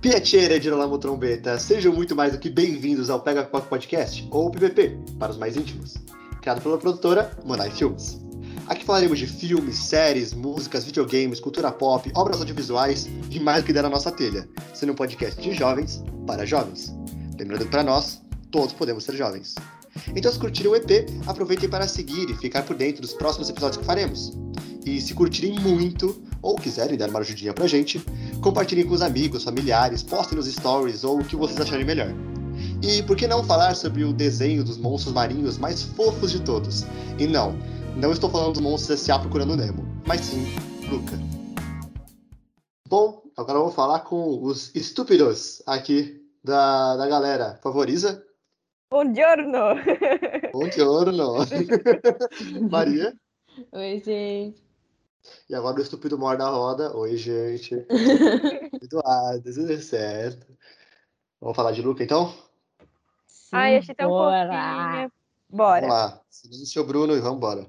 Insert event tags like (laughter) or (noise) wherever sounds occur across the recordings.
Piacere de Girolamo Trombeta, sejam muito mais do que bem-vindos ao Pega Pop Podcast, ou PPP, para os mais íntimos, criado pela produtora Monai Filmes. Aqui falaremos de filmes, séries, músicas, videogames, cultura pop, obras audiovisuais e mais do que der na nossa telha, sendo um podcast de jovens para jovens. Lembrando que para nós, todos podemos ser jovens. Então, se curtirem o EP, aproveitem para seguir e ficar por dentro dos próximos episódios que faremos. E se curtirem muito, ou quiserem dar uma ajudinha pra gente, compartilhem com os amigos, familiares, postem nos stories ou o que vocês acharem melhor. E por que não falar sobre o desenho dos monstros marinhos mais fofos de todos? E não, não estou falando dos monstros S.A. procurando Nemo, mas sim Luca. Bom, agora eu vou falar com os estúpidos aqui da, da galera. Favoriza? Buongiorno! Buongiorno! (laughs) Maria? Oi, gente. E agora o estúpido mor da roda. Oi, gente. (laughs) Eduardo, tudo certo. Vamos falar de Luca, então? Sim, Ai, achei tão bora. fofinha. Bora. Vamos lá. Silêncio, Bruno, e vamos embora.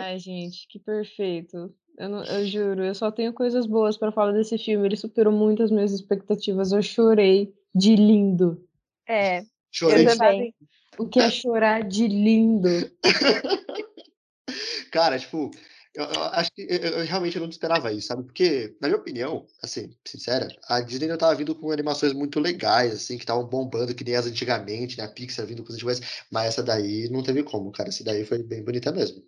Ai, gente, que perfeito. Eu, não- eu juro, eu só tenho coisas boas pra falar desse filme. Ele superou muito as minhas expectativas. Eu chorei de lindo. É, Chorei. eu também. O que é chorar de lindo? (laughs) Cara, tipo, eu, eu acho que eu, eu realmente não esperava isso, sabe? Porque, na minha opinião, assim, sincera, a Disney não tava vindo com animações muito legais, assim, que estavam bombando, que nem as antigamente, né? A Pixar vindo com as antigas, mas essa daí não teve como, cara. Essa daí foi bem bonita mesmo.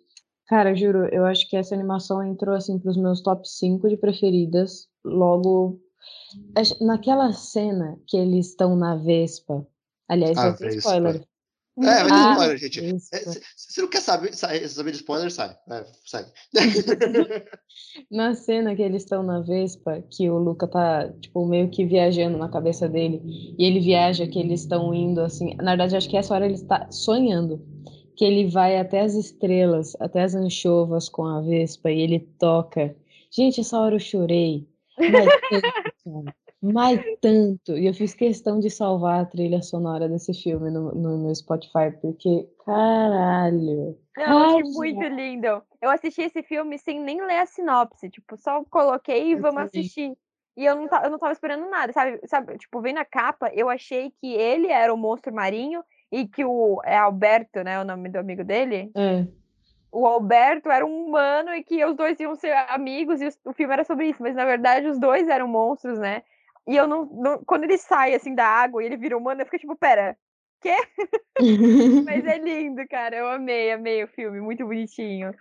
Cara, juro, eu acho que essa animação entrou assim pros meus top 5 de preferidas. Logo, naquela cena que eles estão na Vespa. Aliás, Ah, Vespa. spoiler. É, vai ter Ah, spoiler, gente. É, se, você não quer saber, sai- saber de spoiler, sai. É, sai. (laughs) Na cena que eles estão na Vespa, que o Luca tá, tipo, meio que viajando na cabeça dele, e ele viaja que eles estão indo assim. Na verdade, acho que essa hora ele está sonhando. Que ele vai até as estrelas, até as anchovas com a Vespa, e ele toca. Gente, essa hora eu chorei. Mas cara. Mas tanto. E eu fiz questão de salvar a trilha sonora desse filme no, no meu Spotify, porque, caralho. Não, eu achei muito lindo. Eu assisti esse filme sem nem ler a sinopse. Tipo, só coloquei e Eu vamos também. assistir. E eu não, eu não tava esperando nada, sabe? sabe? Tipo, vendo a capa, eu achei que ele era o monstro marinho e que o. É Alberto, né? O nome do amigo dele. É. O Alberto era um humano e que os dois iam ser amigos e o filme era sobre isso. Mas na verdade os dois eram monstros, né? E eu não. não- quando ele sai assim da água e ele vira humano, eu fiquei tipo, pera. (laughs) Mas é (laughs) lindo, cara. Eu amei, amei o filme. Muito bonitinho.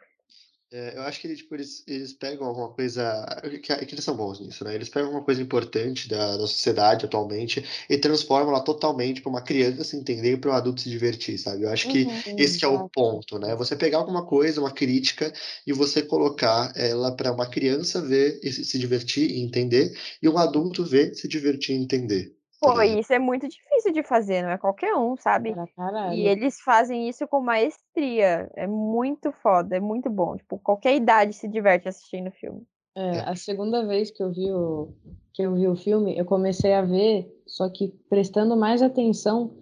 É, eu acho que tipo, eles, eles pegam alguma coisa. Que, que eles são bons nisso, né? Eles pegam alguma coisa importante da, da sociedade atualmente e transformam ela totalmente para uma criança entender e para um adulto se divertir, sabe? Eu acho que Uhum. esse que é o ponto, né? Você pegar alguma coisa, uma crítica, e você colocar ela para uma criança ver e se se divertir e entender, e um adulto ver, se divertir e entender. Pô, ligado? isso é muito difícil de fazer, não é qualquer um, sabe? E eles fazem isso com maestria. É muito foda, é muito bom. Tipo, qualquer idade se diverte assistindo o filme. É, a segunda vez que eu vi o, que eu vi o filme, eu comecei a ver, só que prestando mais atenção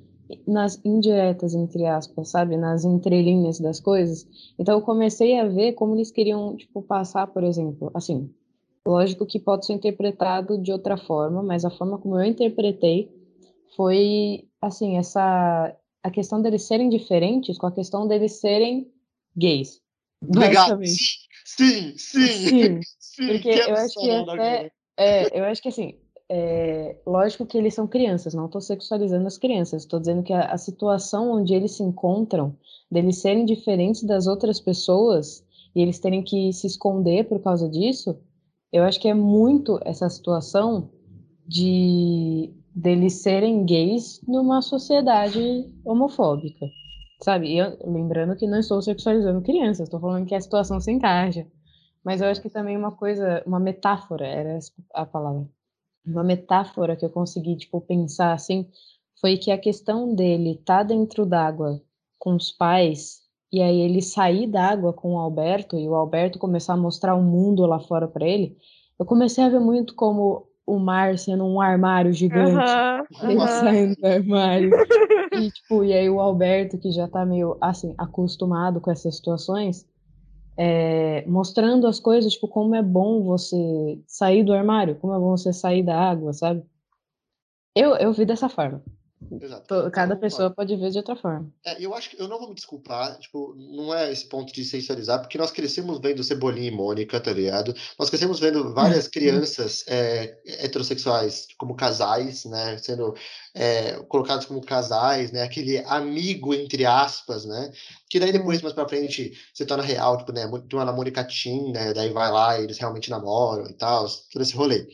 nas indiretas, entre aspas, sabe? Nas entrelinhas das coisas. Então eu comecei a ver como eles queriam, tipo, passar, por exemplo, assim, lógico que pode ser interpretado de outra forma, mas a forma como eu interpretei foi, assim, essa, a questão deles serem diferentes com a questão deles serem gays. Basicamente. Sim, sim, Sim. (laughs) sim. Porque eu acho que até-. É, eu acho que assim, é, lógico que eles são crianças, não estou sexualizando as crianças, estou dizendo que a, a situação onde eles se encontram, deles serem diferentes das outras pessoas e eles terem que se esconder por causa disso, eu acho que é muito essa situação de deles serem gays numa sociedade homofóbica, sabe? Eu, lembrando que não estou sexualizando crianças, estou falando que a situação se encaixa. Mas eu acho que também uma coisa, uma metáfora, era a palavra. Uma metáfora que eu consegui, tipo, pensar assim, foi que a questão dele estar dentro d'água com os pais, e aí ele sair d'água com o Alberto, e o Alberto começar a mostrar o mundo lá fora para ele, eu comecei a ver muito como o mar sendo um armário gigante, Aham, (laughs) ele aham. saindo do armário. (laughs) E, tipo, e aí o Alberto, que já tá meio, assim, acostumado com essas situações, é, mostrando as coisas, tipo, como é bom você sair do armário, como é bom você sair da água, sabe? Eu, eu vi dessa forma. Exato. Cada pessoa pode ver de outra forma. É, eu acho que eu não vou me desculpar, tipo, não é esse ponto de sensualizar, porque nós crescemos vendo Cebolinha e Mônica, tá ligado? Nós crescemos vendo várias crianças é, heterossexuais como casais, né? Sendo é, colocados como casais, né? Aquele amigo, entre aspas, né? Que daí depois, mais pra frente, se torna real, tipo, né? Uma na Mônica Tim, né? Daí vai lá e eles realmente namoram e tal, todo esse rolê.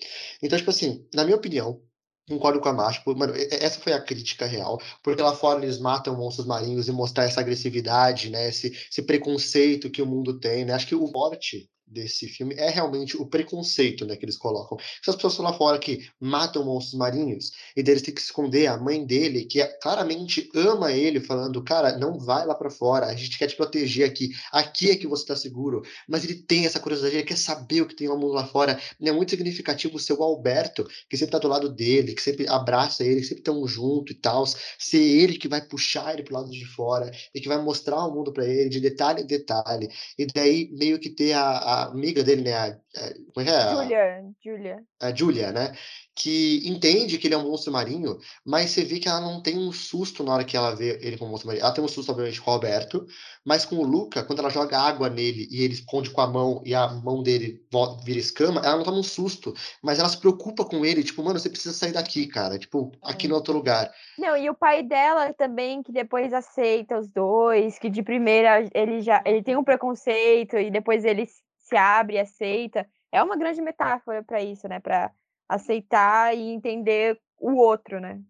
Então, tipo assim, na minha opinião, Concordo com a Marcia, mano, essa foi a crítica real, porque lá fora eles matam monstros marinhos e mostrar essa agressividade, né, esse, esse preconceito que o mundo tem, né, acho que o morte desse filme é realmente o preconceito né, que eles colocam. Essas pessoas lá fora que matam monstros marinhos e deles tem que esconder a mãe dele, que é, claramente ama ele, falando: Cara, não vai lá para fora, a gente quer te proteger aqui, aqui é que você tá seguro. Mas ele tem essa curiosidade, ele quer saber o que tem no mundo lá fora. É muito significativo o seu Alberto, que sempre tá do lado dele, que sempre abraça ele, que sempre estão junto e tal. Ser ele que vai puxar ele pro lado de fora e que vai mostrar o mundo para ele de detalhe em detalhe. E daí meio que ter a, a amiga dele, né? A, a, como é que é? Julia, Julia. A Julia, né? Que entende que ele é um monstro marinho, mas você vê que ela não tem um susto na hora que ela vê ele como monstro marinho. Ela tem um susto, obviamente, com o Roberto, mas com o Luca, quando ela joga água nele e ele esconde com a mão e a mão dele vira escama, ela não toma um susto, mas ela se preocupa com ele, tipo, mano, você precisa sair daqui, cara. Tipo, aqui no outro lugar. Não, e o pai dela também, que depois aceita os dois, que de primeira ele já ele tem um preconceito e depois ele se abre, aceita. É uma grande metáfora para isso, né? Para aceitar e entender o outro, né?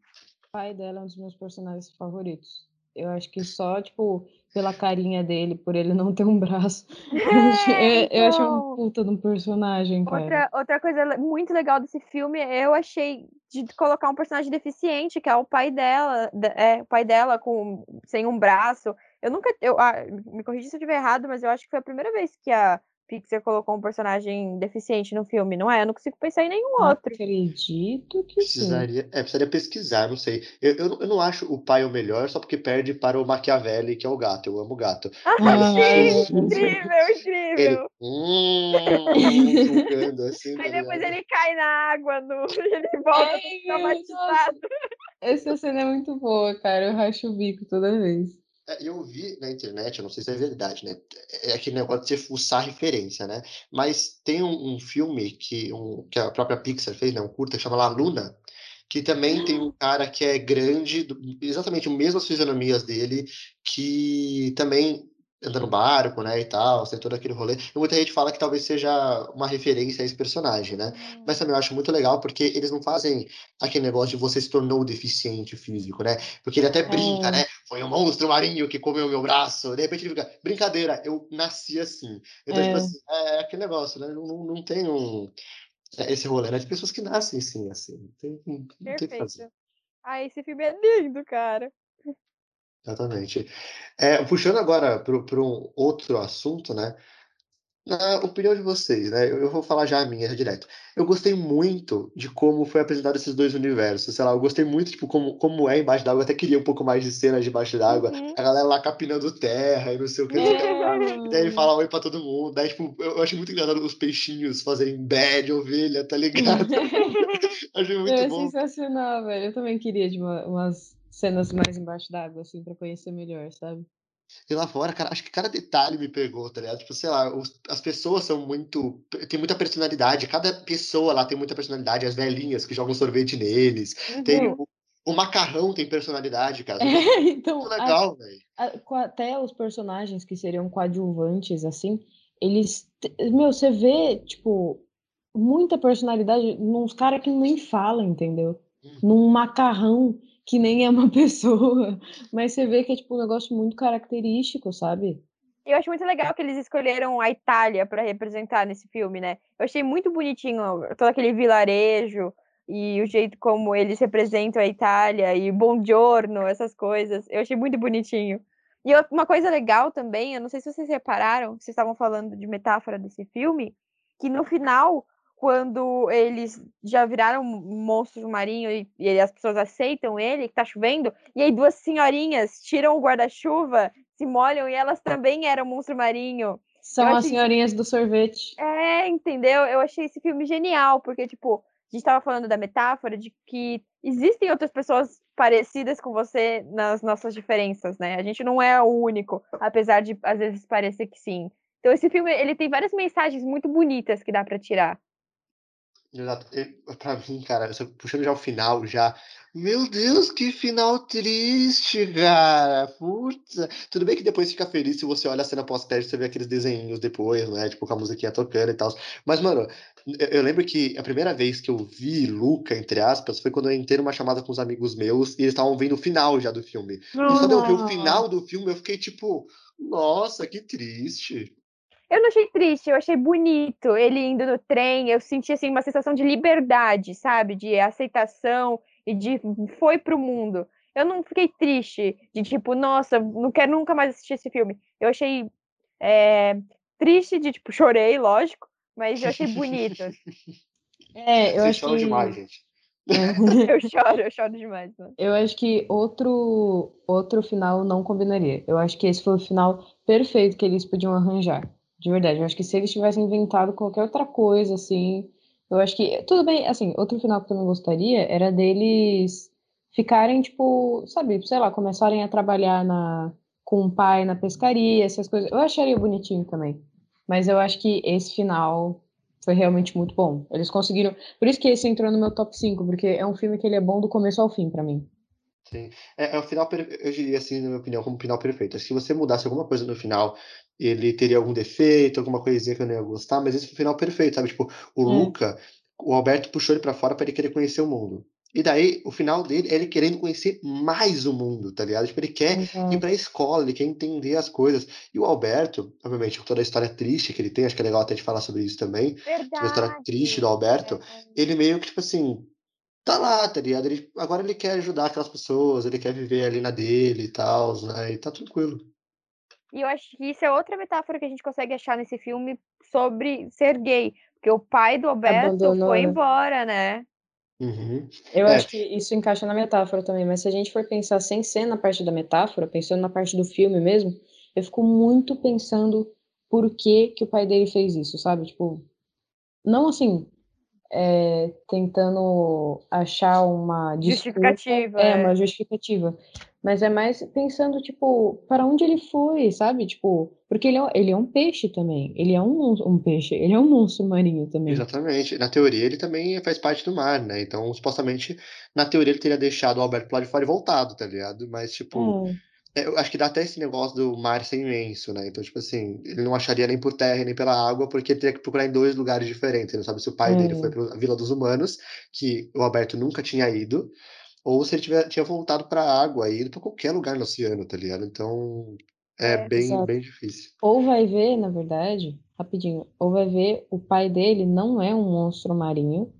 O pai dela é um dos meus personagens favoritos. Eu acho que só, tipo, pela carinha dele, por ele não ter um braço. (laughs) É, eu, eu achei um então. puta de um personagem, cara. Outra, outra coisa muito legal desse filme, eu achei de colocar um personagem deficiente, que é o pai dela, é, o pai dela com sem um braço. Eu nunca, eu, ah, me corrija se eu estiver errado, mas eu acho que foi a primeira vez que a Pixar colocou um personagem deficiente no filme, não é? Eu não consigo pensar em nenhum outro. Acredito que precisaria, sim. É, precisaria pesquisar, não sei. Eu, eu, eu, não acho o pai o melhor só porque perde para o Machiavelli, que é o gato. Eu amo o gato. Ah, Mas... sim, incrível, incrível. Ele, hum, (laughs) assim, Aí tá depois ele cai na água, no, (laughs) ele volta traumatizado. Essa cena é muito boa, cara. Eu racho o bico toda vez. É, eu vi na internet, eu não sei se é verdade, né? É aquele negócio de você fuçar referência, né? Mas tem um, um filme que, um, que a própria Pixar fez, né? Um curta que chama La Luna, que também tem um cara que é grande, exatamente as mesmas fisionomias dele, que também anda no barco, né, e tal, tem todo aquele rolê. E muita gente fala que talvez seja uma referência a esse personagem, né? Uhum. Mas também eu acho muito legal porque eles não fazem aquele negócio de você se tornou deficiente físico, né? Porque ele até brinca, né? Foi um monstro marinho que comeu meu braço. De repente ele fica, brincadeira, eu nasci assim. Então, tipo é. tipo assim, é aquele negócio, né? Não, não, não tem um é, esse rolê, né? De pessoas que nascem sim, assim. Não tem, não, não tem que fazer. Ah, esse filme é lindo, cara. Exatamente. É, puxando agora para um outro assunto, né? Na opinião de vocês, né? Eu, eu vou falar já a minha, já direto. Eu gostei muito de como foi apresentado esses dois universos. Sei lá, eu gostei muito, tipo, como, como é embaixo d'água. Eu até queria um pouco mais de cenas debaixo d'água. Uhum. A galera lá capinando terra e não sei o que. É. Daí ele (laughs) fala oi pra todo mundo. Daí, tipo, eu, eu achei muito engraçado os peixinhos fazerem bad, ovelha, tá ligado? (laughs) (laughs) achei muito é bom. É sensacional, velho. Eu também queria de uma, umas cenas mais embaixo d'água, assim, pra conhecer melhor, sabe? E lá fora, cara, acho que cada detalhe me pegou, tá ligado? Tipo, sei lá, os, as pessoas são muito. tem muita personalidade. Cada pessoa lá tem muita personalidade. As velhinhas que jogam sorvete neles. Uhum. Tem o, o, macarrão tem personalidade, cara. É, então, (laughs) muito legal, velho. Até os personagens que seriam coadjuvantes, assim, eles. Meu, você vê, tipo, muita personalidade nos caras que nem falam, entendeu? Uhum. Num macarrão que nem é uma (laughs) pessoa, mas você vê que é tipo um negócio muito característico, sabe? Eu acho muito legal que eles escolheram a Itália para representar nesse filme, né? Eu achei muito bonitinho todo aquele vilarejo e o jeito como eles representam a Itália e Buongiorno, essas coisas. Eu achei muito bonitinho. E uma coisa legal também, eu não sei se vocês repararam, vocês estavam falando de metáfora desse filme, que no final quando eles já viraram monstros marinhos e, e, as pessoas aceitam ele, que tá chovendo, e aí duas senhorinhas tiram o guarda-chuva, se molham e elas também eram monstro marinho. São Eu as achei- senhorinhas do sorvete. É, entendeu? Eu achei esse filme genial, porque, tipo, a gente tava falando da metáfora de que existem outras pessoas parecidas com você nas nossas diferenças, né? A gente não é o único, apesar de às vezes parecer que sim. Então esse filme, ele tem várias mensagens muito bonitas que dá pra tirar. Exato. Pra mim, cara, puxando já o final, já. Meu Deus, que final triste, cara. Putz. Tudo bem que depois fica feliz se você olha a cena pós-crédito, você vê aqueles desenhinhos depois, né? Tipo, com a musiquinha tocando e tal. Mas, mano, eu, eu lembro que a primeira vez que eu vi Luca, entre aspas, foi quando eu entrei numa chamada com os amigos meus e eles estavam vendo o final já do filme. E quando eu vi o final do filme, eu fiquei tipo, nossa, que triste. Eu não achei triste, eu achei bonito. Ele indo no trem, eu senti assim uma sensação de liberdade, sabe? De aceitação e de foi pro mundo. Eu não fiquei triste de tipo, nossa, não quero nunca mais assistir esse filme. Eu achei é, triste de tipo, chorei, lógico, mas eu achei bonito. (laughs) É, eu Vocês acho que. demais, gente. (laughs) Eu choro, eu choro demais. Né? Eu acho que outro, outro final não combinaria. Eu acho que esse foi o final perfeito que eles podiam arranjar. De verdade. Eu acho que se eles tivessem inventado qualquer outra coisa, assim. Eu acho que. Tudo bem, assim, outro final que eu também gostaria era deles ficarem, tipo, sabe, sei lá, começarem a trabalhar na, com o pai na pescaria, essas coisas. Eu acharia bonitinho também. Mas eu acho que esse final foi realmente muito bom. Eles conseguiram. Por isso que esse entrou no meu top 5, porque é um filme que ele é bom do começo ao fim, pra mim. Sim. É, é o final, eu diria assim, na minha opinião, como final perfeito. Se você mudasse alguma coisa no final, ele teria algum defeito, alguma coisinha que eu não ia gostar, mas esse foi o final perfeito, sabe? Tipo, o É. Luca, o Alberto puxou ele pra fora pra ele querer conhecer o mundo. E daí, o final dele é ele querendo conhecer mais o mundo, tá ligado? Tipo, ele quer ir Exato. pra escola, ele quer entender as coisas. E o Alberto, obviamente, com toda a história triste que ele tem, acho que é legal até de falar sobre isso também, sobre a história triste do Alberto, É. ele meio que, tipo assim, tá lá, tá ligado? Ele, agora ele quer ajudar aquelas pessoas, ele quer viver ali na dele e tal, né? E tá tranquilo. E eu acho que isso é outra metáfora que a gente consegue achar nesse filme sobre ser gay. Porque o pai do Alberto Abandonou, foi né? embora, né? Uhum. Eu É. acho que isso encaixa na metáfora também, mas se a gente for pensar sem ser na parte da metáfora, pensando na parte do filme mesmo, eu fico muito pensando por que que o pai dele fez isso, sabe? Tipo, não assim, é, tentando achar uma desculpa, Justificativa, é, é. uma justificativa, mas é mais pensando, tipo, para onde ele foi, sabe? Tipo, porque ele é, ele é um peixe também, ele é um, um peixe, ele é um monstro marinho também. Exatamente. Na teoria, ele também faz parte do mar, né? Então, supostamente, na teoria, ele teria deixado o Alberto lado de fora e voltado, tá ligado? Mas, tipo, é, eu acho que dá até esse negócio do mar ser imenso, né? Então, tipo assim, ele não acharia nem por terra nem pela água, porque ele teria que procurar em dois lugares diferentes. Ele não sabe se o pai dele É. foi pra Vila dos Humanos, que o Alberto nunca tinha ido, ou se ele tiver, tinha voltado pra água e ido pra qualquer lugar no oceano, tá ligado? Então, é, É. bem, Exato. bem difícil. Ou vai ver, na verdade, rapidinho, ou vai ver o pai dele não é um monstro marinho,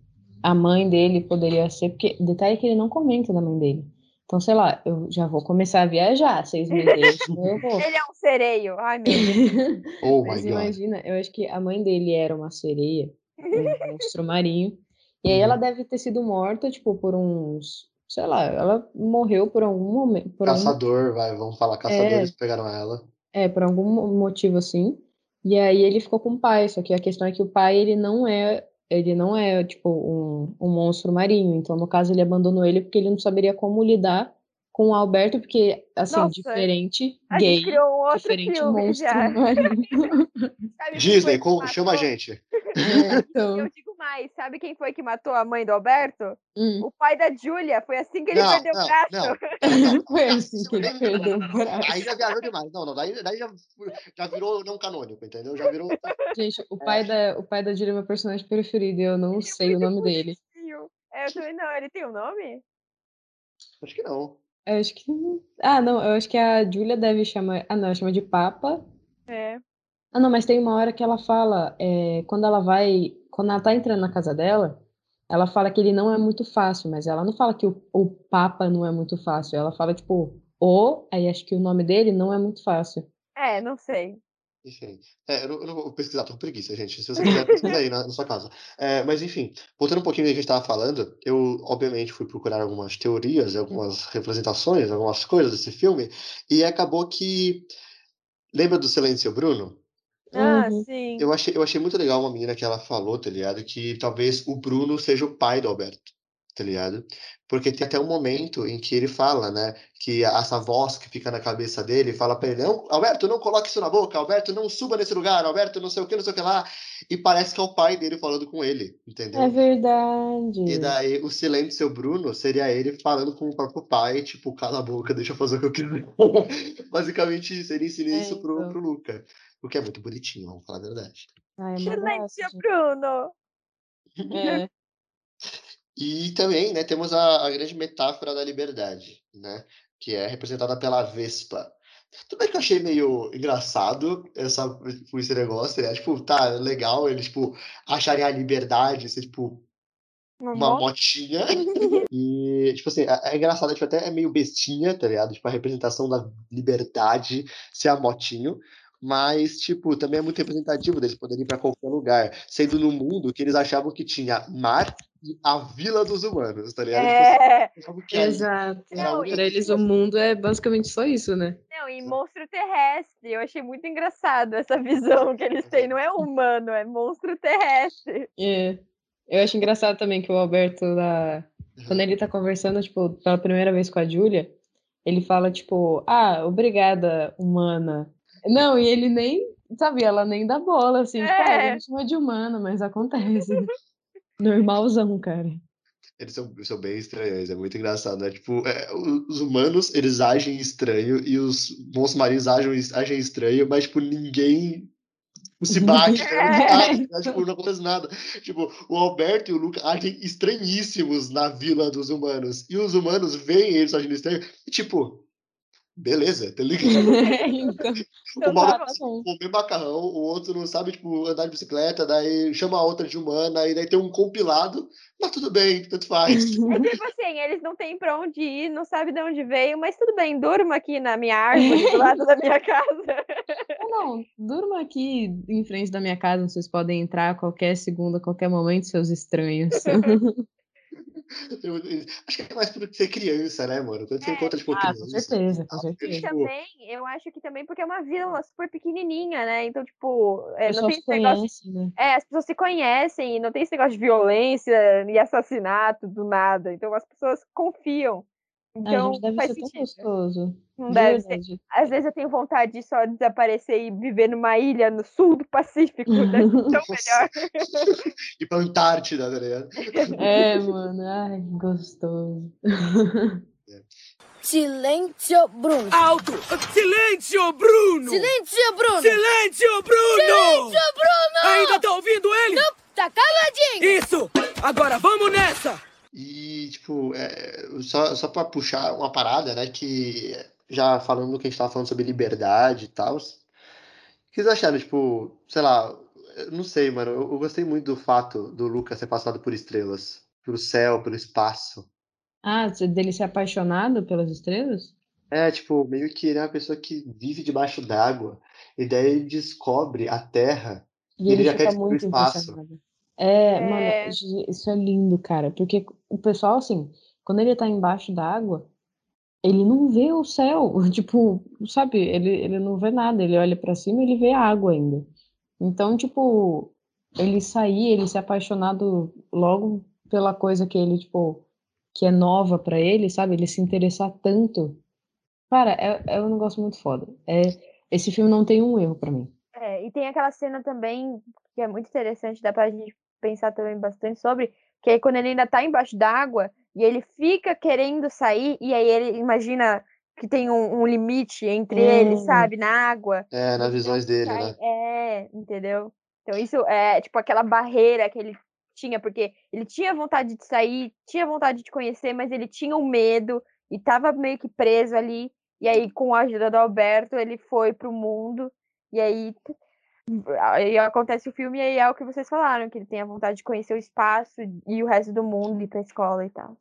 a mãe dele poderia ser, porque detalhe que ele não comenta da mãe dele. Então, sei lá, eu já vou começar a viajar, seis meses, (laughs) eu vou. Ele é um sereio. Ai, meu Deus. (laughs) Oh my Mas God. imagina, eu acho que a mãe dele era uma sereia, um (laughs) monstro marinho, e aí ela Uhum. deve ter sido morta, tipo, por uns, sei lá, ela morreu por algum momento, por algum Caçador, vai, vamos falar, caçadores pegaram ela. É, por algum mo- motivo assim. E aí ele ficou com o pai, só que a questão é que o pai, ele não é, ele não é, tipo, um, um monstro marinho. Então, no caso, ele abandonou ele porque ele não saberia como lidar com o Alberto, porque, assim, Nossa, diferente, A gay, gente criou outro diferente filme monstro já. (laughs) Sabe Disney, com- chama a gente. (laughs) É, então, Eu digo mais, sabe quem foi que matou a mãe do Alberto? hum, O pai da Júlia. Foi assim que ele Não, perdeu o não, braço. não. (laughs) foi assim que ele perdeu o braço. Aí já viajou demais. Não, não, daí, daí já, já virou não canônico, entendeu? Já virou. Gente, o pai da, o pai da Julia é meu personagem preferido, e eu não sei o nome dele. É, eu também não. Ele tem um nome? Acho que não. Eu acho que. Ah, não, eu acho que a Julia deve chamar. Ah, não, ela chama de Papa. É. Ah, não, mas tem uma hora que ela fala, é, quando ela vai, quando ela tá entrando na casa dela, ela fala que ele não é muito fácil, mas ela não fala que o, o Papa não é muito fácil, ela fala, tipo, o, aí acho que o nome dele não é muito fácil. É, não sei. Enfim. É, eu, não, eu não vou pesquisar, tô com preguiça, gente. Se você (laughs) quiser, pesquisa aí na, na sua casa. É, mas enfim, voltando um pouquinho do que a gente estava falando, eu obviamente fui procurar algumas teorias, algumas representações, algumas coisas desse filme, e acabou que. Lembra do Silêncio Bruno? Ah, Uhum. sim. Eu achei, eu achei muito legal uma menina que ela falou, tá ligado? Que talvez o Bruno seja o pai do Alberto, tá ligado? Porque tem até um momento em que ele fala, né? Que essa voz que fica na cabeça dele fala pra ele: não, Alberto, não coloque isso na boca, Alberto, não suba nesse lugar, Alberto, não sei o que, não sei o que lá. E parece que é o pai dele falando com ele, entendeu? É verdade. E daí o silêncio Bruno seria ele falando com o próprio pai, tipo, cala a boca, deixa eu fazer o que eu quiser. (laughs) Basicamente isso, ele ensina É, isso pro, então. pro Luca. O que é muito bonitinho, vamos falar a verdade. Ai, (laughs) é Silêncio, Bruno! É. E também, né, temos a, a grande metáfora da liberdade, né? Que é representada pela Vespa. Tudo bem que eu achei meio engraçado essa, tipo, esse negócio, né? Tipo, tá, legal eles, tipo, acharem a liberdade ser, tipo, uma moto? motinha. (laughs) E, tipo assim, é, é engraçado, tipo, até é meio bestinha, tá ligado? Tipo, a representação da liberdade ser a motinho. Mas, tipo, também é muito representativo deles poderem ir pra qualquer lugar. Sendo no mundo que eles achavam que tinha mar e a vila dos humanos, tá ligado? Tipo, É. assim, Exato. era a Não, única Pra eles o mundo é basicamente só isso, né? Não, e monstro terrestre. Eu achei muito engraçado essa visão que eles têm. Não é humano, é monstro terrestre. É. Eu acho engraçado também que o Alberto, lá, quando ele tá conversando, tipo, pela primeira vez com a Júlia, ele fala, tipo, ah, obrigada, humana. Não, e ele nem, sabe, ela nem dá bola, assim, tipo, ah, É. ele me chama de humana, mas acontece. (laughs) Normalzão, cara. Eles são, são bem estranhos, é muito engraçado, né? Tipo, é, os humanos, eles agem estranho e os monstros marinhos agem, agem estranho, mas, tipo, ninguém se bate, (laughs) né? É. Nada, tipo, não acontece nada. Tipo, o Alberto e o Luca agem estranhíssimos na vila dos humanos. E os humanos veem eles agindo estranho e, tipo, beleza, tá ligado? (laughs) (laughs) então, O Então, maluco tá tá comer macarrão, o outro não sabe, tipo, andar de bicicleta, daí chama a outra de humana, e daí tem um compilado, mas tudo bem, tanto faz. (laughs) Tipo assim, eles não têm pra onde ir, não sabem de onde veio, mas tudo bem, durma aqui na minha árvore, do lado da minha casa. Ah, não, durma aqui em frente da minha casa, vocês podem entrar a qualquer segundo, a qualquer momento, seus estranhos. Acho que é mais por ser criança, né, mano? Quando você É. encontra, tipo, Ah, com criança. certeza, com E certeza. tipo, também, eu acho que também porque é uma vila super pequenininha, né? Então, tipo, é, não tem se esse negócio. conhece, né? É, as pessoas se conhecem, e não tem esse negócio de violência e assassinato do nada. Então as pessoas confiam. Então deve faz ser tão sentido. gostoso. Não De deve ser. Às vezes eu tenho vontade de só desaparecer e viver numa ilha no sul do Pacífico. (laughs) Deve ser tão melhor. ir (laughs) pra Antártida, tá ligado? É, mano, ai, gostoso. (laughs) Silêncio, Bruno. Alto! Silêncio, Bruno! Silêncio, Bruno. Silêncio, Bruno! Bruno. Ainda tá ouvindo ele? Tá caladinho. Isso! Agora vamos nessa! E, tipo, é, só, só pra puxar uma parada, né, que já falando do que a gente tava falando sobre liberdade e tal, o que vocês acharam, tipo, sei lá, não sei, mano, eu, eu gostei muito do fato do Lucas ser passado por estrelas, pelo céu, pelo espaço. Ah, dele ser apaixonado pelas estrelas? É, tipo, meio que ele é uma pessoa que vive debaixo d'água, e daí ele descobre a Terra, E Ele ele já quer ir pro muito espaço. É, É. mano, gi- isso é lindo, cara, porque o pessoal, assim, quando ele tá embaixo da água, ele não vê o céu, (laughs) tipo, sabe, ele, ele não vê nada, ele olha pra cima e ele vê a água ainda. Então, tipo, ele sair, ele ser apaixonado logo pela coisa que ele, tipo, que é nova pra ele, sabe, ele se interessar tanto. Cara, é, é um negócio muito foda. É, esse filme não tem um erro pra mim. É, e tem aquela cena também que é muito interessante, dá pra gente pensar também bastante sobre, que é quando ele ainda tá embaixo d'água e ele fica querendo sair, e aí ele imagina que tem um, um limite entre Hum. sabe, na água. é, nas Ele visões dele, sai- né? É, entendeu? Então isso é tipo aquela barreira que ele tinha, porque ele tinha vontade de sair, tinha vontade de conhecer, mas ele tinha um medo e tava meio que preso ali. E aí, com a ajuda do Alberto, ele foi pro mundo. E aí, aí acontece o filme, e aí é o que vocês falaram, que ele tem a vontade de conhecer o espaço e o resto do mundo, ir pra escola e tal.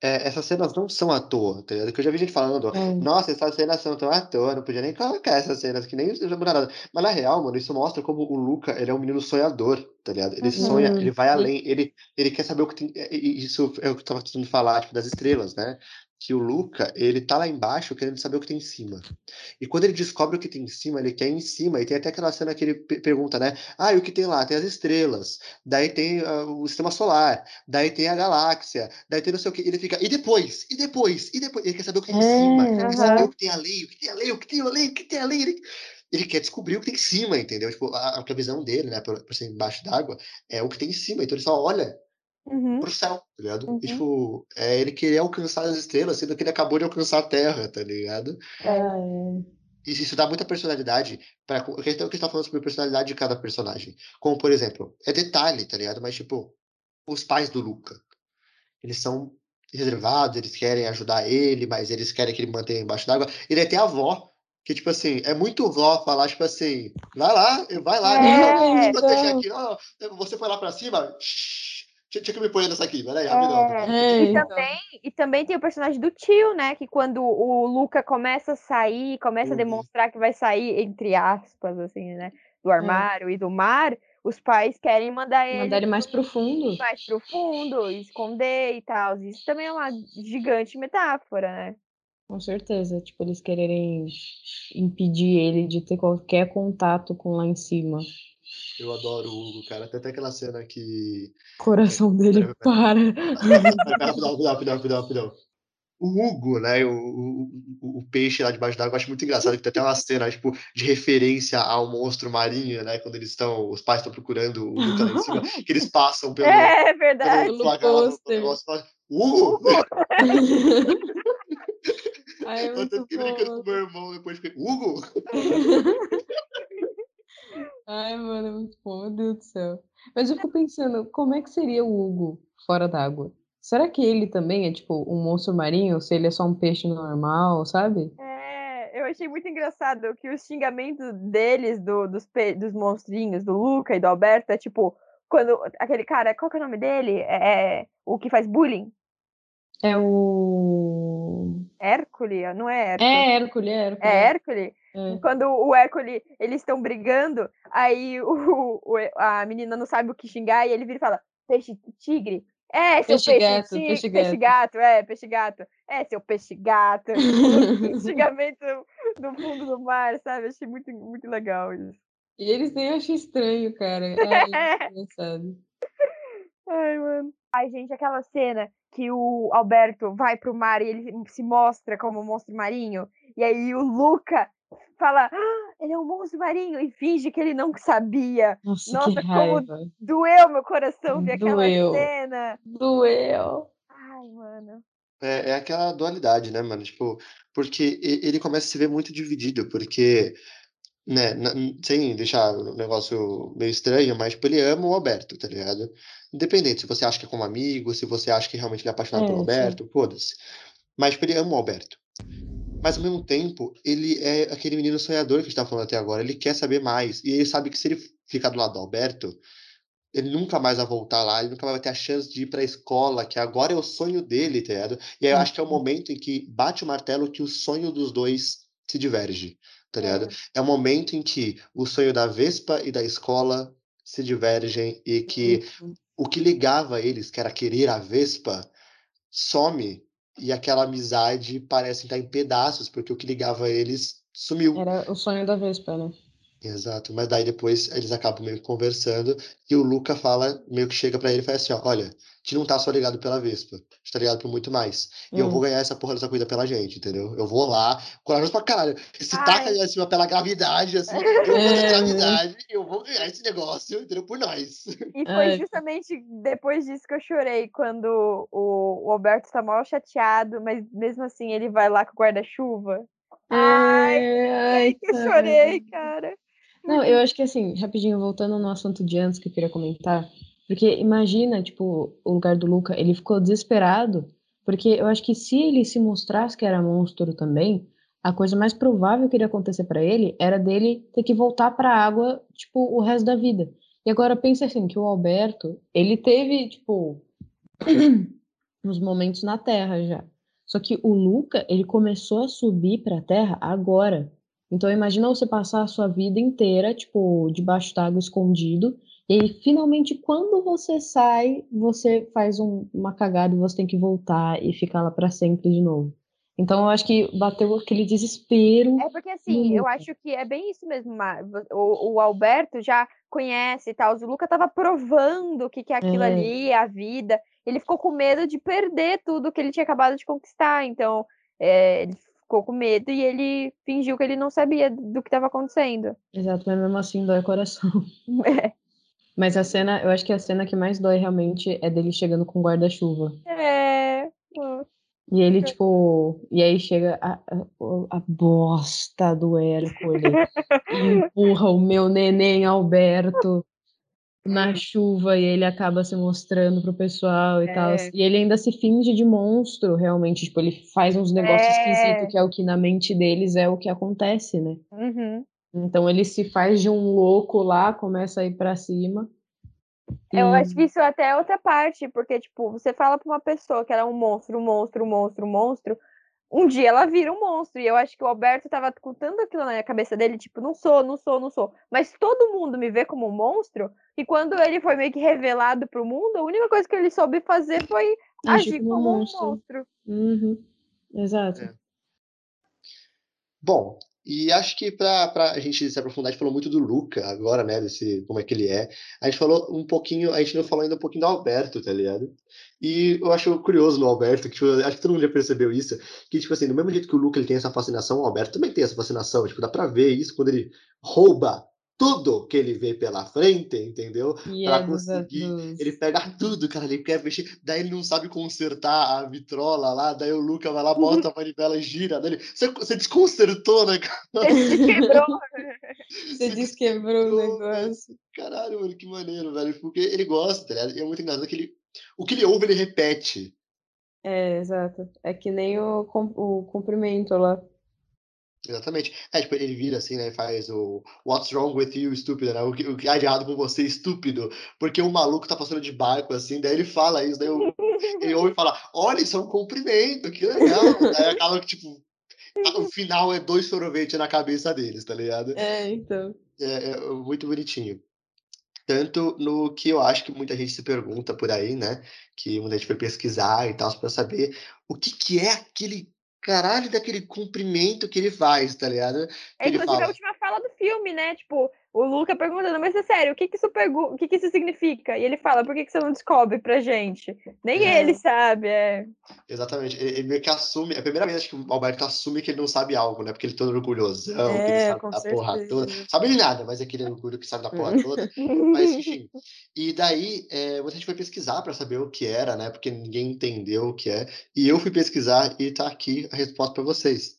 É, essas cenas não são à toa, tá ligado? Que eu já vi gente falando, É. nossa, essas cenas são tão à toa, não podia nem colocar essas cenas, que nem não muda nada. Mas na real, mano, isso mostra como o Luca, ele é um menino sonhador, tá ligado? Ele Uhum. sonha, ele vai além, ele, ele quer saber o que tem. é, Isso é o que eu tava tentando falar, tipo, das estrelas, né? Que o Luca, ele tá lá embaixo querendo saber o que tem em cima. E quando ele descobre o que tem em cima, ele quer ir em cima. E tem até aquela cena que ele pe- pergunta, né? Ah, e o que tem lá? Tem as estrelas, daí tem ah, o sistema solar, daí tem a galáxia, daí tem não sei o que. Ele fica, e depois? E depois? E depois? Ele quer saber o que tem em cima, ele quer saber o que tem além, o que tem além, o que tem além, o que tem além. Ele, ele quer descobrir o que tem em cima, entendeu? Tipo, a, a previsão dele, né, por, por ser embaixo d'água, é o que tem em cima. Então ele só olha Uhum. pro céu, tá ligado? Uhum. E, tipo, é ele querer alcançar as estrelas, sendo que ele acabou de alcançar a Terra, tá ligado? Ah, é. Isso dá muita personalidade para a questão que está falando sobre a personalidade de cada personagem. Como, por exemplo, é detalhe, tá ligado? Mas, tipo, os pais do Luca. Eles são reservados, eles querem ajudar ele, mas eles querem que ele mantenha embaixo d'água. E daí tem a avó, que, tipo assim, é muito vó falar, tipo assim, vai lá, vai lá, É, eu te proteger então. aqui. Não, não, você foi lá pra cima, shh, deixa, deixa que eu me ponha nessa aqui, vai aí, rapidão. É, E então. também, e também tem o personagem do tio, né? Que quando o Luca começa a sair, começa Uhum. a demonstrar que vai sair, entre aspas, assim, né? Do armário e do mar, os pais querem mandar ele Mandar ele mais profundo. mais profundo, esconder e tal. Isso também é uma gigante metáfora, né? Com certeza. Tipo, eles quererem impedir ele de ter qualquer contato com lá em cima. Eu adoro o Hugo, cara. Tem até aquela cena que. Coração (laughs) dele para. rapidão, rapidão, rapidão, rapidão, rapidão. O Hugo, né? O, o, o- peixe lá debaixo d'água, eu acho muito engraçado que tem até uma cena, tipo, de referência ao monstro marinho, né? Quando eles estão. Os pais estão procurando o Luca lá em cima, (laughs) que eles passam pelo. É verdade. pelo Pelo placar lá do pôster. negócio falam, Hugo! (laughs) Ai, é Eu fiquei brincando com meu irmão depois, fiquei, Hugo! Ai, mano, é muito bom, meu Deus do céu. Mas eu fico pensando, como é que seria o Hugo fora d'água? Será que ele também é tipo um monstro marinho? Ou se ele é só um peixe normal, sabe? É, eu achei muito engraçado que os xingamentos deles, do- dos, pe- dos monstrinhos, do Luca e do Alberto, é tipo, quando aquele cara, qual que é o nome dele? É, o que faz bullying? É o. Hércules? Não é Hércules? É Hércules, é Hércules. É Hércules? É. Quando o Hércules, eles estão brigando, aí o, o- a menina não sabe o que xingar e ele vira e fala: peixe tigre? É, seu Peixe peixe, gato, ti- peixe peixe gato, é, peixe gato. É, seu peixe gato. (laughs) (laughs) Xingamento do fundo do mar, sabe? Achei muito, muito legal isso. E eles nem acham estranho, cara. (laughs) Ai, é engraçado. Ai, mano. Ai, gente, aquela cena que o Alberto vai pro mar e ele se mostra como um monstro marinho, e aí o Luca fala, ah, ele é um monstro marinho, e finge que ele não sabia. Nossa, Nossa, que como raiva. Doeu meu coração ver aquela cena. Doeu. Ai, mano. É, é aquela dualidade, né, mano? Tipo, porque ele começa a se ver muito dividido, porque, né, sem deixar o negócio meio estranho, mas, tipo, ele ama o Alberto, tá ligado? Independente se você acha que é como amigo, se você acha que realmente ele é apaixonado É, pelo. Alberto, foda-se. Mas, tipo, ele ama o Alberto. Mas, ao mesmo tempo, ele é aquele menino sonhador que a gente tá falando até agora. Ele quer saber mais. E ele sabe que se ele ficar do lado do Alberto, ele nunca mais vai voltar lá, ele nunca mais vai ter a chance de ir pra escola, que agora é o sonho dele, tá ligado? E aí eu acho que é o momento em que bate o martelo que o sonho dos dois se diverge, tá ligado? É o momento em que o sonho da Vespa e da escola se divergem e que o que ligava eles, que era querer a Vespa, some e aquela amizade parece estar em pedaços, porque o que ligava eles sumiu. Era o sonho da Vespa, né? Exato, mas daí depois eles acabam meio que conversando e o Luca fala, meio que chega pra ele e fala assim, ó, olha, a gente não tá só ligado pela Vespa, a gente tá ligado por muito mais. E eu Hum. vou ganhar essa porra dessa corrida pela gente, entendeu? Eu vou lá, corajoso pra caralho. Se Ai. taca ali acima pela gravidade, assim, (laughs) eu vou na É. gravidade, eu vou ganhar esse negócio, entendeu? Por nós. E (laughs) foi Ai. justamente depois disso que eu chorei, quando o, o Alberto tá mal chateado, mas mesmo assim ele vai lá com o guarda-chuva. Ai, (laughs) ai, que eu chorei, cara. Não, eu acho que assim, rapidinho, voltando no assunto de antes que eu queria comentar, porque imagina, tipo, o lugar do Luca, ele ficou desesperado, porque eu acho que se ele se mostrasse que era monstro também, a coisa mais provável que iria acontecer pra ele era dele ter que voltar pra água, tipo, o resto da vida. E agora pensa assim, que o Alberto, ele teve, tipo, (clears throat) uns momentos na Terra já. Só que o Luca, ele começou a subir para a Terra agora. Então imagina você passar a sua vida inteira, tipo, debaixo d'água escondido, e aí finalmente quando você sai, você faz um, uma cagada e você tem que voltar e ficar lá para sempre de novo. Então eu acho que bateu aquele desespero. É porque assim, eu acho que é bem isso mesmo. O, o Alberto já conhece e tal. O Luca tava provando o que, que é aquilo É. ali, a vida. Ele ficou com medo de perder tudo que ele tinha acabado de conquistar. Então, é, ele ficou com medo e ele fingiu que ele não sabia do que estava acontecendo. Exato, mas mesmo assim dói o coração. (laughs) É. Mas a cena, eu acho que a cena que mais dói realmente é dele chegando com guarda-chuva. É. E ele, tipo, e aí chega a, a, a bosta do Hércules (laughs) e empurra o meu neném Alberto na chuva e ele acaba se mostrando pro pessoal e tal. É. E ele ainda se finge de monstro, realmente. Tipo, ele faz uns negócios É. esquisitos que é o que na mente deles é o que acontece, né? Uhum. Então ele se faz de um louco lá, começa a ir pra cima. Eu acho que isso até é outra parte, porque, tipo, você fala pra uma pessoa que ela é um monstro, um monstro, um monstro, um monstro, um dia ela vira um monstro. E eu acho que o Alberto tava com tanto aquilo na cabeça dele, tipo, não sou, não sou, não sou. Mas todo mundo me vê como um monstro, e quando ele foi meio que revelado pro mundo, a única coisa que ele soube fazer foi Agir agir como um como um monstro. monstro. Uhum. Exato. É. Bom, e acho que pra a gente se aprofundar, a gente falou muito do Luca agora, né? Desse, como é que ele é. A gente falou um pouquinho, a gente não falou ainda um pouquinho do Alberto, tá ligado? E eu acho curioso no Alberto, que tipo, acho que todo mundo já percebeu isso, que, tipo assim, do mesmo jeito que o Luca ele tem essa fascinação, o Alberto também tem essa fascinação. Tipo, dá pra ver isso quando ele rouba tudo que ele vê pela frente, entendeu? Pra é conseguir, Ele pega tudo, cara, ele quer mexer, daí ele não sabe consertar a vitrola lá, daí o Luca vai lá, bota a manivela e gira nele. Você, você desconcertou, né, cara? (laughs) Ele se quebrou. (laughs) Você desquebrou o desquebrou, negócio. Caralho, mano, que maneiro, velho. Porque ele gosta? E é muito engraçado que ele. O que ele ouve, ele repete. É, exato. É que nem o, com- o cumprimento lá. Exatamente. É, tipo, ele vira assim, né? Faz o What's wrong with you, estúpido, né? O que, o que há de errado com você, estúpido? Porque o maluco tá passando de barco, assim, daí ele fala isso, daí o- ele ouve e fala: Olha, isso é um cumprimento, que legal. daí acaba que, tipo, o final é dois sorvetes na cabeça deles, tá ligado? É, então. É, é muito bonitinho. Tanto no que eu acho que muita gente se pergunta por aí, né? Que muita gente foi pesquisar e tal, pra saber o que, que é aquele caralho daquele cumprimento que ele faz, tá ligado? É, ele inclusive, a fala. última fala do filme, né? Tipo, o Luca perguntando, mas é sério, o que que isso, o que que isso significa? E ele fala, por que que você não descobre pra gente? Nem É. ele sabe, é. Exatamente. Ele, ele meio que assume. É a primeira vez que o Alberto assume que ele não sabe algo, né? Porque ele é todo orgulhosão, que ele É, sabe da porra toda. Sabe de nada, mas é aquele orgulho que sabe da porra toda. (laughs) Mas enfim. E daí, é, muita gente foi pesquisar para saber o que era, né? Porque ninguém entendeu o que é. E eu fui pesquisar e tá aqui a resposta para vocês.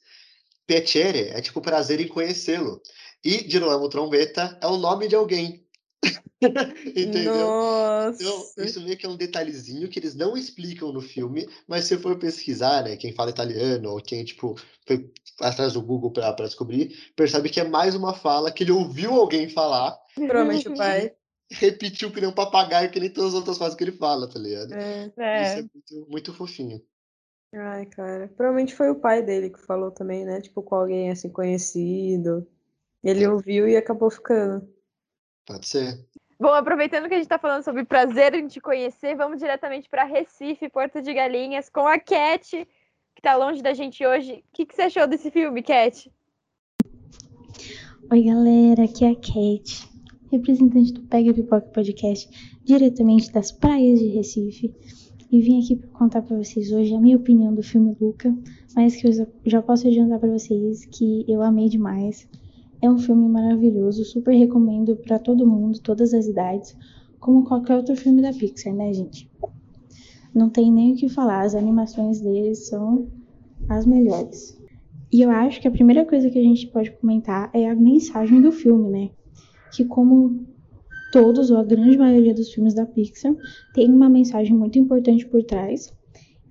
Piacere é tipo prazer em conhecê-lo. E Girolamo Trombetta é o nome de alguém. (laughs) Entendeu? Nossa. Então, isso meio que é um detalhezinho que eles não explicam no filme, mas se for pesquisar, né, quem fala italiano ou quem, tipo, foi atrás do Google para descobrir, percebe que é mais uma fala que ele ouviu alguém falar, Provavelmente o pai. (laughs) repetiu que nem um papagaio, que nem todas as outras coisas que ele fala, tá ligado? É. Isso É. é muito, muito fofinho. Ai, cara. Provavelmente foi o pai dele que falou também, né? Tipo, com alguém assim conhecido. Ele ouviu e acabou ficando. Pode ser. Bom, aproveitando que a gente tá falando sobre prazer em te conhecer, vamos diretamente para Recife, Porto de Galinhas, com a Cat, que tá longe da gente hoje. O que, que você achou desse filme, Cat? Oi, galera, aqui é a Kate, representante do Pega Pipoca Podcast, diretamente das praias de Recife. E vim aqui para contar para vocês hoje a minha opinião do filme Luca, mas que eu já- posso adiantar para vocês que eu amei demais. É um filme maravilhoso, super recomendo para todo mundo, todas as idades, como qualquer outro filme da Pixar, né, gente? Não tem nem o que falar, as animações deles são as melhores. E eu acho que a primeira coisa que a gente pode comentar é a mensagem do filme, né? Que como todos ou a grande maioria dos filmes da Pixar tem uma mensagem muito importante por trás,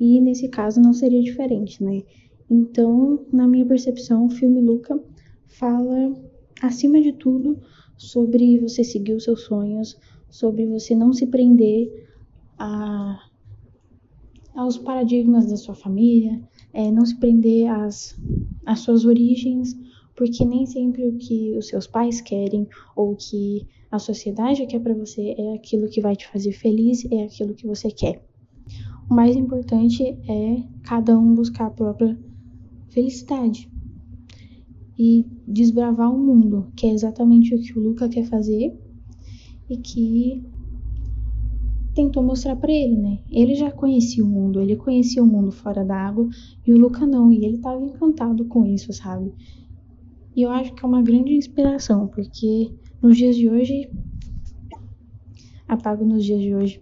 e nesse caso não seria diferente, né? Então, na minha percepção, o filme Luca fala acima de tudo sobre você seguir os seus sonhos, sobre você não se prender a aos paradigmas da sua família, é, não se prender às, às suas origens, porque nem sempre o que os seus pais querem ou o que a sociedade quer para você é aquilo que vai te fazer feliz, é aquilo que você quer. O mais importante é cada um buscar a própria felicidade e desbravar o mundo, que é exatamente o que o Luca quer fazer e que tentou mostrar para ele, né? Ele já conhecia o mundo, ele conhecia o mundo fora da água e o Luca não, e ele estava encantado com isso, sabe? E eu acho que é uma grande inspiração, porque nos dias de hoje apago nos dias de hoje.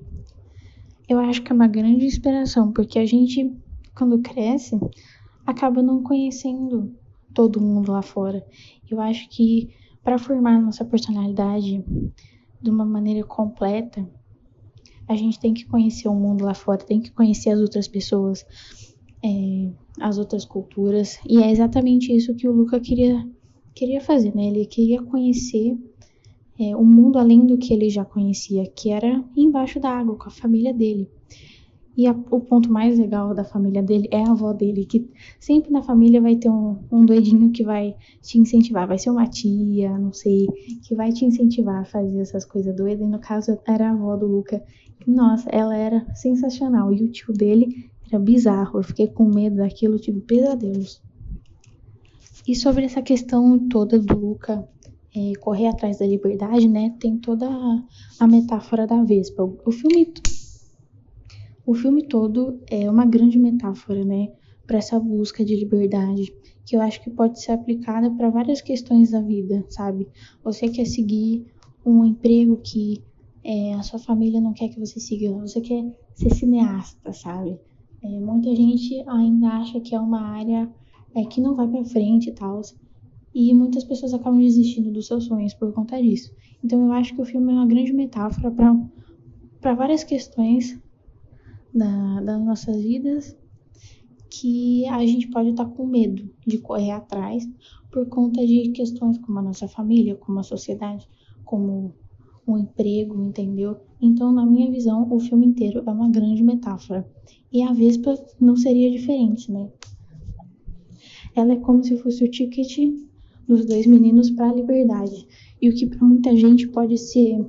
Eu acho que é uma grande inspiração, porque a gente quando cresce acaba não conhecendo todo mundo lá fora. Eu acho que para formar nossa personalidade de uma maneira completa, a gente tem que conhecer o mundo lá fora, tem que conhecer as outras pessoas, é, as outras culturas. E é exatamente isso que o Luca queria, queria fazer, né? Ele queria conhecer é, o mundo além do que ele já conhecia, que era embaixo da água, com a família dele. E a, o ponto mais legal da família dele é a avó dele, que sempre na família vai ter um, um doidinho que vai te incentivar. Vai ser uma tia, não sei, que vai te incentivar a fazer essas coisas doidas. E no caso era a avó do Luca. Nossa, ela era sensacional. E o tio dele era bizarro. Eu fiquei com medo daquilo, tive pesadelos. E sobre essa questão toda do Luca é, correr atrás da liberdade, né? Tem toda a, a metáfora da Vespa. O, o filme o filme todo é uma grande metáfora, né, para essa busca de liberdade, que eu acho que pode ser aplicada para várias questões da vida, sabe? Você quer seguir um emprego que é, a sua família não quer que você siga, você quer ser cineasta, sabe? É, muita gente ainda acha que é uma área é, que não vai para frente e tal, e muitas pessoas acabam desistindo dos seus sonhos por conta disso. Então eu acho que o filme é uma grande metáfora para várias questões da, das nossas vidas que a gente pode estar tá com medo de correr atrás por conta de questões como a nossa família, como a sociedade, como um emprego, entendeu? Então, na minha visão, o filme inteiro é uma grande metáfora. E a Vespa não seria diferente, né? Ela é como se fosse o ticket dos dois meninos para a liberdade. E o que para muita gente pode ser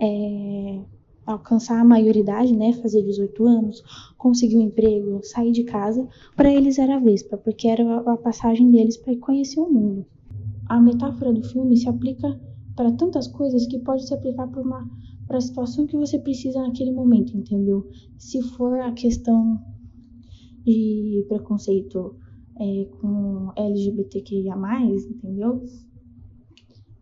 é, alcançar a maioridade, né, fazer 18 anos, conseguir um emprego, sair de casa, para eles era a Vespa, porque era a passagem deles para conhecer o mundo. A metáfora do filme se aplica para tantas coisas que pode se aplicar para uma para a situação que você precisa naquele momento, entendeu? Se for a questão de preconceito é, com LGBTQIA+, entendeu?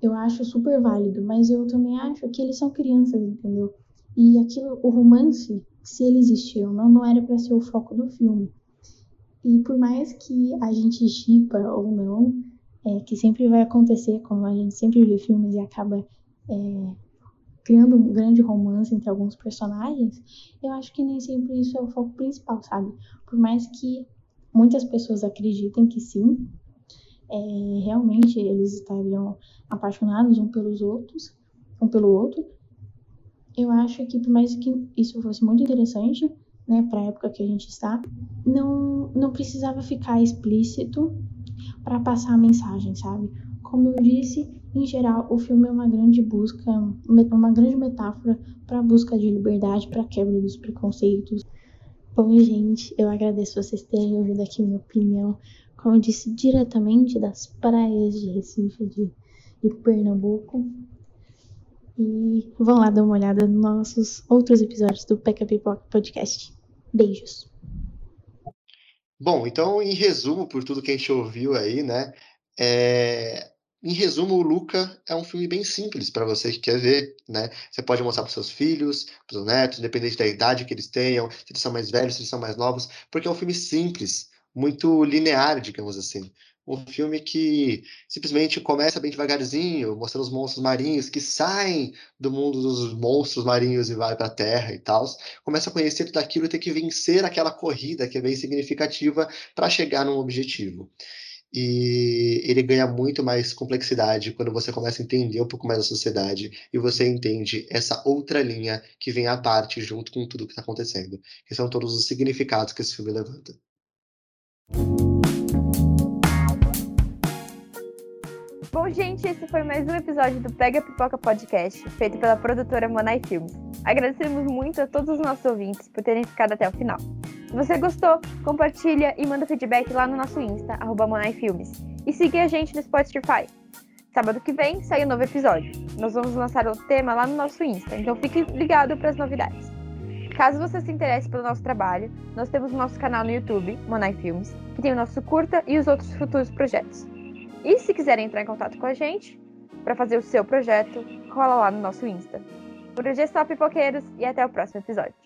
Eu acho super válido, mas eu também acho que eles são crianças, entendeu? E aquilo, o romance, se ele existiu não, não era para ser o foco do filme. E por mais que a gente chipa ou não, é, que sempre vai acontecer, como a gente sempre vê filmes e acaba é, criando um grande romance entre alguns personagens, eu acho que nem sempre isso é o foco principal, sabe? Por mais que muitas pessoas acreditem que sim, é, realmente eles estariam apaixonados um pelos outros, um pelo outro, eu acho que por mais que isso fosse muito interessante, né, para a época que a gente está, não não precisava ficar explícito para passar a mensagem, sabe? Como eu disse, em geral, o filme é uma grande busca, uma grande metáfora para a busca de liberdade, para a quebra dos preconceitos. Bom, gente, eu agradeço vocês terem ouvido aqui minha opinião, como eu disse, diretamente das praias de Recife, de, de Pernambuco. E vão lá dar uma olhada nos nossos outros episódios do Peca Pipoca Podcast. Beijos. Bom, então, em resumo, por tudo que a gente ouviu aí, né? É... Em resumo, o Luca é um filme bem simples para você que quer ver, né? Você pode mostrar para seus filhos, para seus netos, independente da idade que eles tenham, se eles são mais velhos, se eles são mais novos, porque é um filme simples, muito linear, digamos assim um filme que simplesmente começa bem devagarzinho, mostrando os monstros marinhos que saem do mundo dos monstros marinhos e vai para a Terra e tal. Começa a conhecer tudo aquilo e ter que vencer aquela corrida que é bem significativa para chegar num objetivo. E ele ganha muito mais complexidade quando você começa a entender um pouco mais da sociedade e você entende essa outra linha que vem à parte junto com tudo que está acontecendo, que são todos os significados que esse filme levanta. Bom, gente, esse foi mais um episódio do Pega Pipoca Podcast, feito pela produtora Monai Filmes. Agradecemos muito a todos os nossos ouvintes por terem ficado até o final. Se você gostou, compartilha e manda feedback lá no nosso Insta, arroba Monai Filmes. E siga a gente no Spotify. Sábado que vem sai um novo episódio. Nós vamos lançar o tema lá no nosso Insta, então fique ligado para as novidades. Caso você se interesse pelo nosso trabalho, nós temos o nosso canal no YouTube, Monai Filmes, que tem o nosso curta e os outros futuros projetos. E se quiserem entrar em contato com a gente para fazer o seu projeto, cola lá no nosso Insta. Por hoje é só, pipoqueiros, e até o próximo episódio.